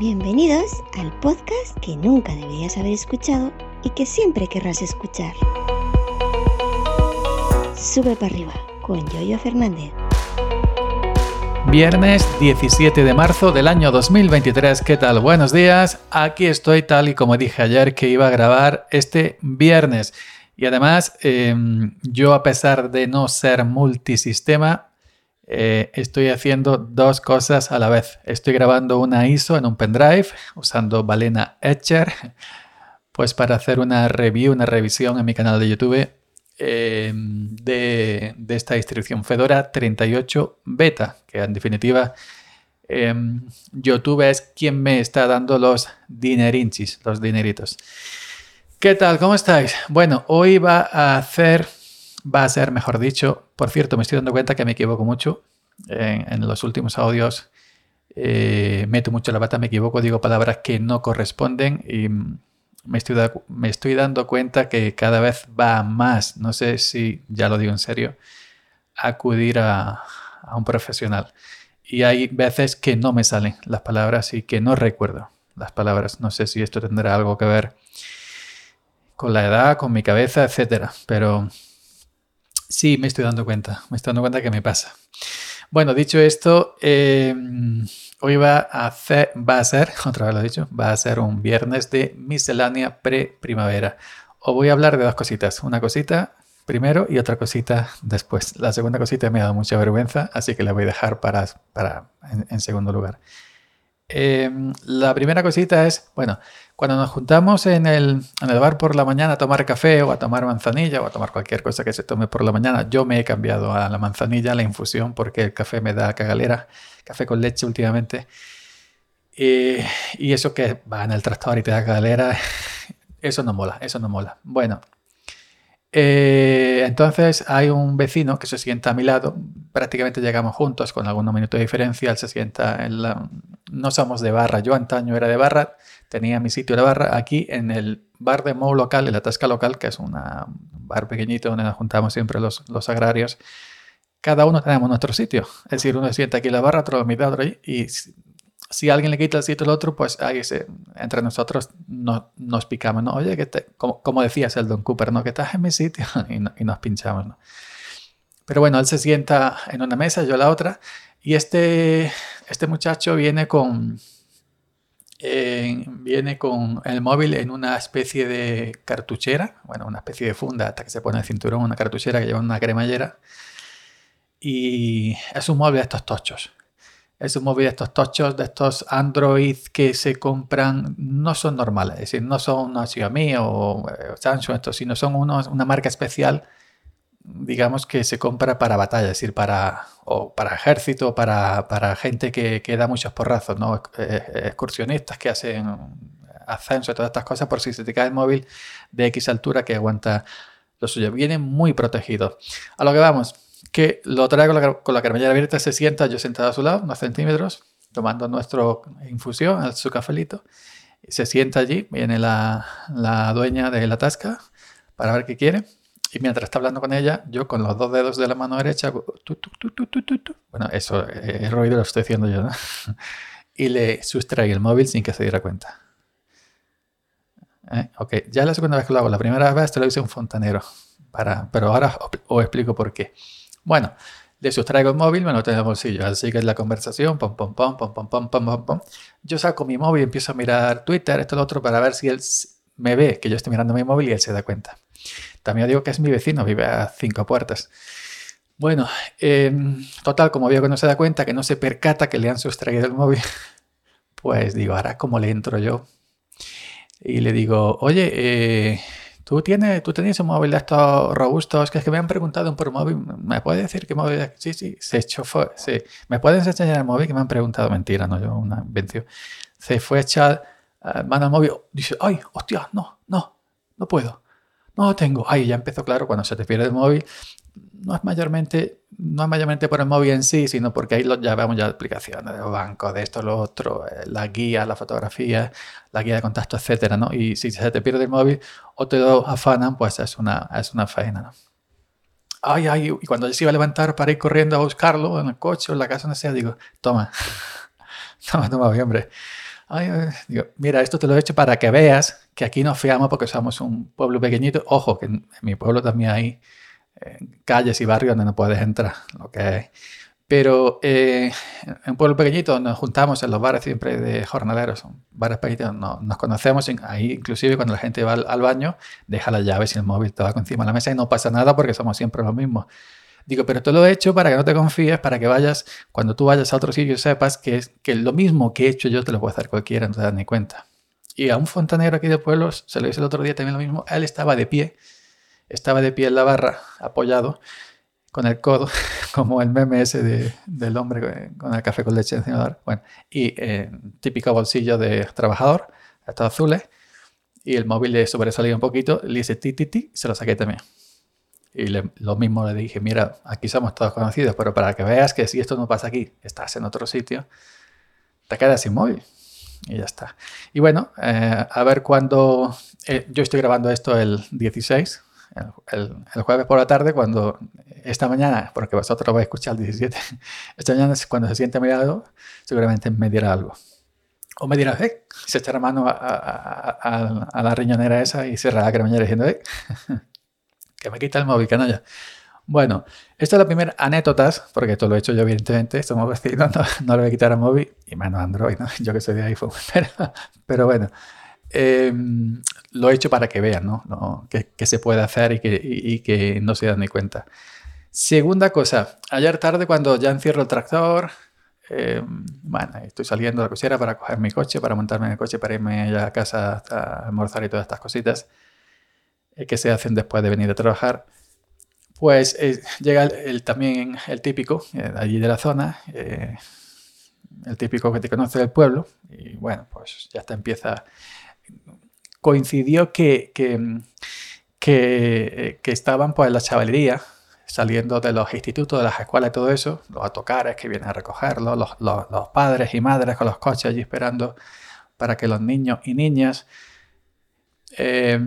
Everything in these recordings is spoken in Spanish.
Bienvenidos al podcast que nunca deberías haber escuchado y que siempre querrás escuchar. Sube para arriba con Yoyo Fernández. Viernes 17 de marzo del año 2023. ¿Qué tal? Buenos días. Aquí estoy tal y como dije ayer que iba a grabar este viernes. Y además, em, yo a pesar de no ser multisistema, eh, estoy haciendo dos cosas a la vez. Estoy grabando una ISO en un pendrive usando Balena Etcher, pues para hacer una review, una revisión en mi canal de YouTube em, de, esta distribución Fedora 38 Beta, que en definitiva em, YouTube es quien me está dando los dinerinchis, los dineritos. ¿Qué tal? ¿Cómo estáis? Bueno, hoy va a hacer, va a ser, mejor dicho, por cierto, me estoy dando cuenta que me equivoco mucho en, los últimos audios. Eh, meto mucho la bata, me equivoco, digo palabras que no corresponden y me estoy, me estoy dando cuenta que cada vez va más, no sé si ya lo digo en serio, acudir a, un profesional. Y hay veces que no me salen las palabras y que no recuerdo las palabras. No sé si esto tendrá algo que ver con la edad, con mi cabeza, etcétera. Pero sí, me estoy dando cuenta. Me estoy dando cuenta que me pasa. Bueno, dicho esto, eh, hoy va a, hacer, va a ser, otra vez lo he dicho, va a ser un viernes de miscelánea pre-primavera. Os voy a hablar de dos cositas. Una cosita primero y otra cosita después. La segunda cosita me ha dado mucha vergüenza, así que la voy a dejar para, para en segundo lugar. Em, la primera cosita es, bueno, cuando nos juntamos en el, en el, bar por la mañana a tomar café o a tomar manzanilla o a tomar cualquier cosa que se tome por la mañana, yo me he cambiado a la manzanilla, a la infusión, porque el café me da cagalera, café con leche últimamente. y eso que va en el tractor y te da cagalera, eso no mola, eso no mola. Bueno, eh, entonces hay un vecino que se sienta a mi lado, prácticamente llegamos juntos con algunos minutos de diferencia, él se sienta en la... No somos de barra, yo antaño era de barra, tenía mi sitio de barra aquí en el bar de Mou local, en la Tasca local, que es un bar pequeñito donde nos juntamos siempre los, los agrarios. Cada uno tenemos nuestro sitio, es decir, uno se sienta aquí en la barra, otro en mitad, otro ahí, y si alguien le quita el sitio al otro, pues ahí se, entre nosotros nos picamos, ¿no? Oye, como, decías el Cooper, ¿no? Que estás en mi sitio y, nos pinchamos. Pero bueno, él se sienta en una mesa, yo en la otra, y este, este muchacho viene con, viene con el móvil en una especie de cartuchera, bueno, una especie de funda hasta que se pone el cinturón, una cartuchera que lleva una cremallera, y es un móvil de estos tochos es un móvil de estos tochos, de estos Android que se compran, no son normales, es decir, no son una Xiaomi o, eh, Samsung, esto, sino son una marca especial, digamos, que se compra para batalla, es decir, para, o para ejército, para, para gente que, que, da muchos porrazos, ¿no? Eh, excursionistas que hacen ascenso y todas estas cosas, por si se te cae el móvil de X altura que aguanta lo suyo. Viene muy protegido. A lo que vamos que lo traigo con la, con la cremallera abierta, se sienta yo sentado a su lado, unos centímetros, tomando nuestra infusión, su cafelito. Se sienta allí, viene la, la, dueña de la tasca para ver qué quiere. Y mientras está hablando con ella, yo con los dos dedos de la mano derecha, bueno, eso, el ruido lo estoy haciendo yo, ¿no? y le sustrae el móvil sin que se diera cuenta. ¿Eh? Ok, ya es la segunda vez que lo hago. La primera vez te lo hice un fontanero, para, pero ahora os explico por qué. Bueno, le sustraigo el móvil, me lo tengo en el bolsillo. Así que es la conversación, pom, pom, pom, pom, pom, pom, pom, pom, Yo saco mi móvil y empiezo a mirar Twitter, esto lo otro, para ver si él me ve que yo estoy mirando mi móvil y él se da cuenta. También digo que es mi vecino, vive a cinco puertas. Bueno, em, total, como veo que no se da cuenta, que no se percata que le han sustraído el móvil, pues digo, ahora cómo le entro yo. Y le digo, oye, eh, ¿Tú, tienes, tú tenías un móvil de estos robustos que es que me han preguntado por móvil. ¿Me puedes decir qué móvil? Sí, sí, se echó. Fue, sí. ¿Me puedes enseñar el móvil que me han preguntado? Mentira, no, yo una invención. Se fue a echar uh, mano al móvil. Dice, ay, hostia, no, no, no puedo. No tengo. Ay, ya empezó claro cuando se te pierde el móvil no es mayormente, no es mayormente por el móvil en sí, sino porque ahí ya vemos ya aplicaciones de los bancos, de esto, lo otro, eh, la guía, la fotografía, la guía de contacto, etcétera, ¿no? Y si se te pierde el móvil o te lo afanan, pues es una, es una faena, ¿no? Ay, ay, y cuando yo se iba a levantar para ir corriendo a buscarlo en el coche o en la casa, no sé, digo, toma, toma, toma, hombre. digo, mira, esto te lo he hecho para que veas que aquí nos fiamos porque somos un pueblo pequeñito. Ojo, que en, mi pueblo también hay calles y barrios donde no puedes entrar, lo que. Pero eh, en un pueblo pequeñito nos juntamos en los bares siempre de jornaleros, bares pequeñitos, nos conocemos, ahí inclusive cuando la gente va al, baño, deja las llaves y el móvil todo encima de la mesa y no pasa nada porque somos siempre los mismos. Digo, pero te lo he hecho para que no te confíes, para que vayas, cuando tú vayas a otro sitio sepas que, es, que lo mismo que he hecho yo te lo puede hacer cualquiera, no te das ni cuenta. Y a un fontanero aquí de pueblos, se lo hice el otro día también lo mismo, él estaba de pie, estaba de pie en la barra, apoyado, con el codo, como el meme ese de, del hombre con el café con leche encima Bueno, y eh, típico bolsillo de trabajador, estos azules, y el móvil le sobresalía un poquito, le hice ti, ti, ti, se lo saqué también. Y lo mismo le dije, mira, aquí somos todos conocidos, pero para que veas que si esto no pasa aquí, estás en otro sitio, te quedas sin móvil. Y ya está. Y bueno, eh, a ver cuándo... Eh, yo estoy grabando esto el 16, el, jueves por la tarde, cuando esta mañana, porque vosotros lo vais a escuchar el 17, esta mañana cuando se siente mirado, seguramente me dirá algo. O me dirá, eh, se echará mano a, a, la riñonera esa y cerrará la cremallera diciendo, eh, que me quita el móvil, canalla. Bueno, esta es la primera anécdota, porque esto lo he hecho yo evidentemente, somos vecinos, no, no le voy a quitar el móvil, y menos Android, ¿no? yo que soy de iPhone, pero bueno, Em, lo he hecho para que vean ¿no? que, se puede hacer y que, que, no se dan ni cuenta. Segunda cosa, ayer tarde cuando ya encierro el tractor, em, bueno, estoy saliendo de la cocina para coger mi coche, para montarme en el coche, para irme a casa a almorzar y todas estas cositas eh, que se hacen después de venir a trabajar. Pues eh, llega el, también el típico, eh, allí de la zona, el típico que te conoce del pueblo, y bueno, pues ya está, empieza coincidió que, que, que, estaban pues la chavalería, saliendo de los institutos, de las escuelas y todo eso, los autocares que vienen a recogerlos, los, los, padres y madres con los coches allí esperando para que los niños y niñas eh,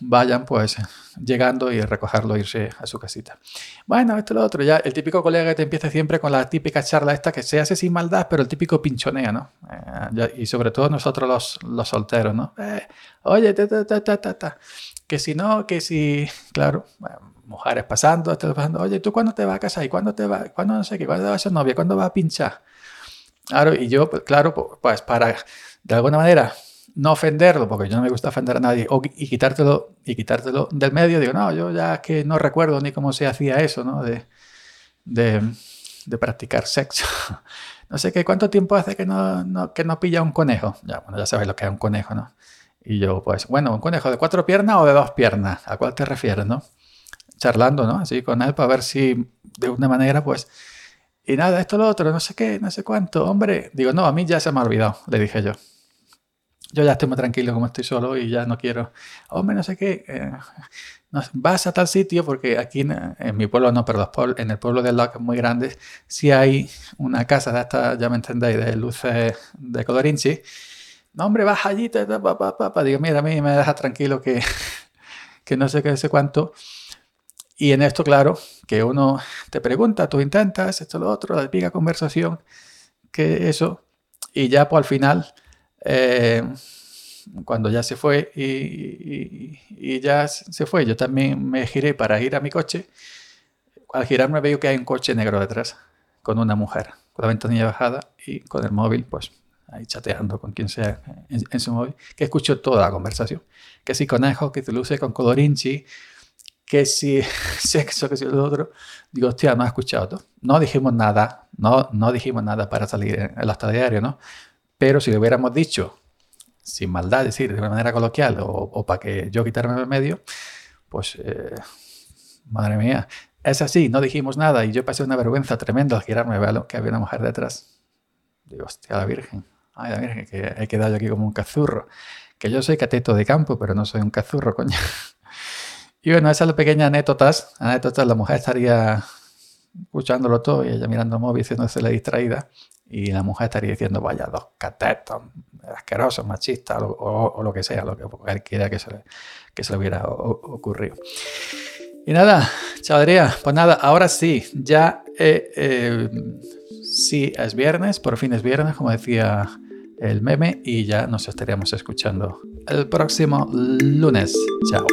vayan pues llegando y recogerlo, irse a su casita. Bueno, esto es lo otro, ya el típico colega que te empieza siempre con la típica charla esta que se hace sin maldad, pero el típico pinchonea, ¿no? Eh, y sobre todo nosotros los, los solteros, ¿no? Eh, oye, ta, ta, ta, ta, ta, que si no, que si, claro, mujeres pasando, pasando, oye, ¿tú cuándo te vas a casar? ¿Y cuándo te vas? ¿Cuándo no sé qué? ¿Cuándo vas a ser novia? ¿Cuándo vas a pinchar? Claro, y yo, pues, claro, pues para, de alguna manera, no ofenderlo, porque yo no me gusta ofender a nadie, y, quitártelo, y quitártelo del medio, digo, no, yo ya que no recuerdo ni cómo se hacía eso, ¿no? De, de, practicar sexo. no sé qué, ¿cuánto tiempo hace que no, que no pilla un conejo? Ya, bueno, ya sabes lo que es un conejo, ¿no? Y yo, pues, bueno, un conejo de cuatro piernas o de dos piernas, ¿a cuál te refieres, no? Charlando, ¿no? Así con él para ver si de una manera, pues... Y nada, esto, lo otro, no sé qué, no sé cuánto, hombre. Digo, no, a mí ya se me ha olvidado, le dije yo yo ya estoy muy tranquilo como estoy solo y ya no quiero, hombre, no sé qué, eh, vas a tal sitio porque aquí en, mi pueblo no, pero en el pueblo de Locke muy grande, sí hay una casa de esta, ya me entendéis, de luces de colorinchi. No, hombre, vas allí, te, pa, pa, pa, digo, mira, a mí me deja tranquilo que, que no sé qué, sé cuánto. Y en esto, claro, que uno te pregunta, tú intentas, esto, lo otro, la típica conversación, que eso, y ya pues al final eh, cuando ya se fue y, ya se fue, yo también me giré para ir a mi coche. Al girarme veo que hay un coche negro detrás, con una mujer, con la ventanilla bajada y con el móvil, pues ahí chateando con quien sea en, su móvil, que escucho toda la conversación. Que si conejo, que te luce con colorinchi, que si sexo, que si lo otro. Digo, hostia, no has escuchado. No dijimos nada, no, no dijimos nada para salir en el hasta diario, ¿no? Pero si le hubiéramos dicho, sin maldad, decir, de una manera coloquial o, para que yo quitarme el medio, pues, eh, madre mía, es así, no dijimos nada y yo pasé una vergüenza tremenda al girarme, veo que había una mujer detrás. Digo, hostia, la Virgen, ay, la Virgen, que he quedado aquí como un cazurro. Que yo soy cateto de campo, pero no soy un cazurro, coño. Y bueno, esas son pequeñas anécdotas. Anécdotas, la mujer estaría escuchándolo todo y ella mirando el móvil, haciéndose la distraída. Y la mujer estaría diciendo, vaya, dos catetos, asquerosos, machistas, o, lo que sea, lo que él quiera que se le, que se le hubiera ocurrido. Y nada, chavalería, pues nada, ahora sí, ya eh, eh, sí es viernes, por fin es viernes, como decía el meme y ya nos estaríamos escuchando el próximo lunes. Chao.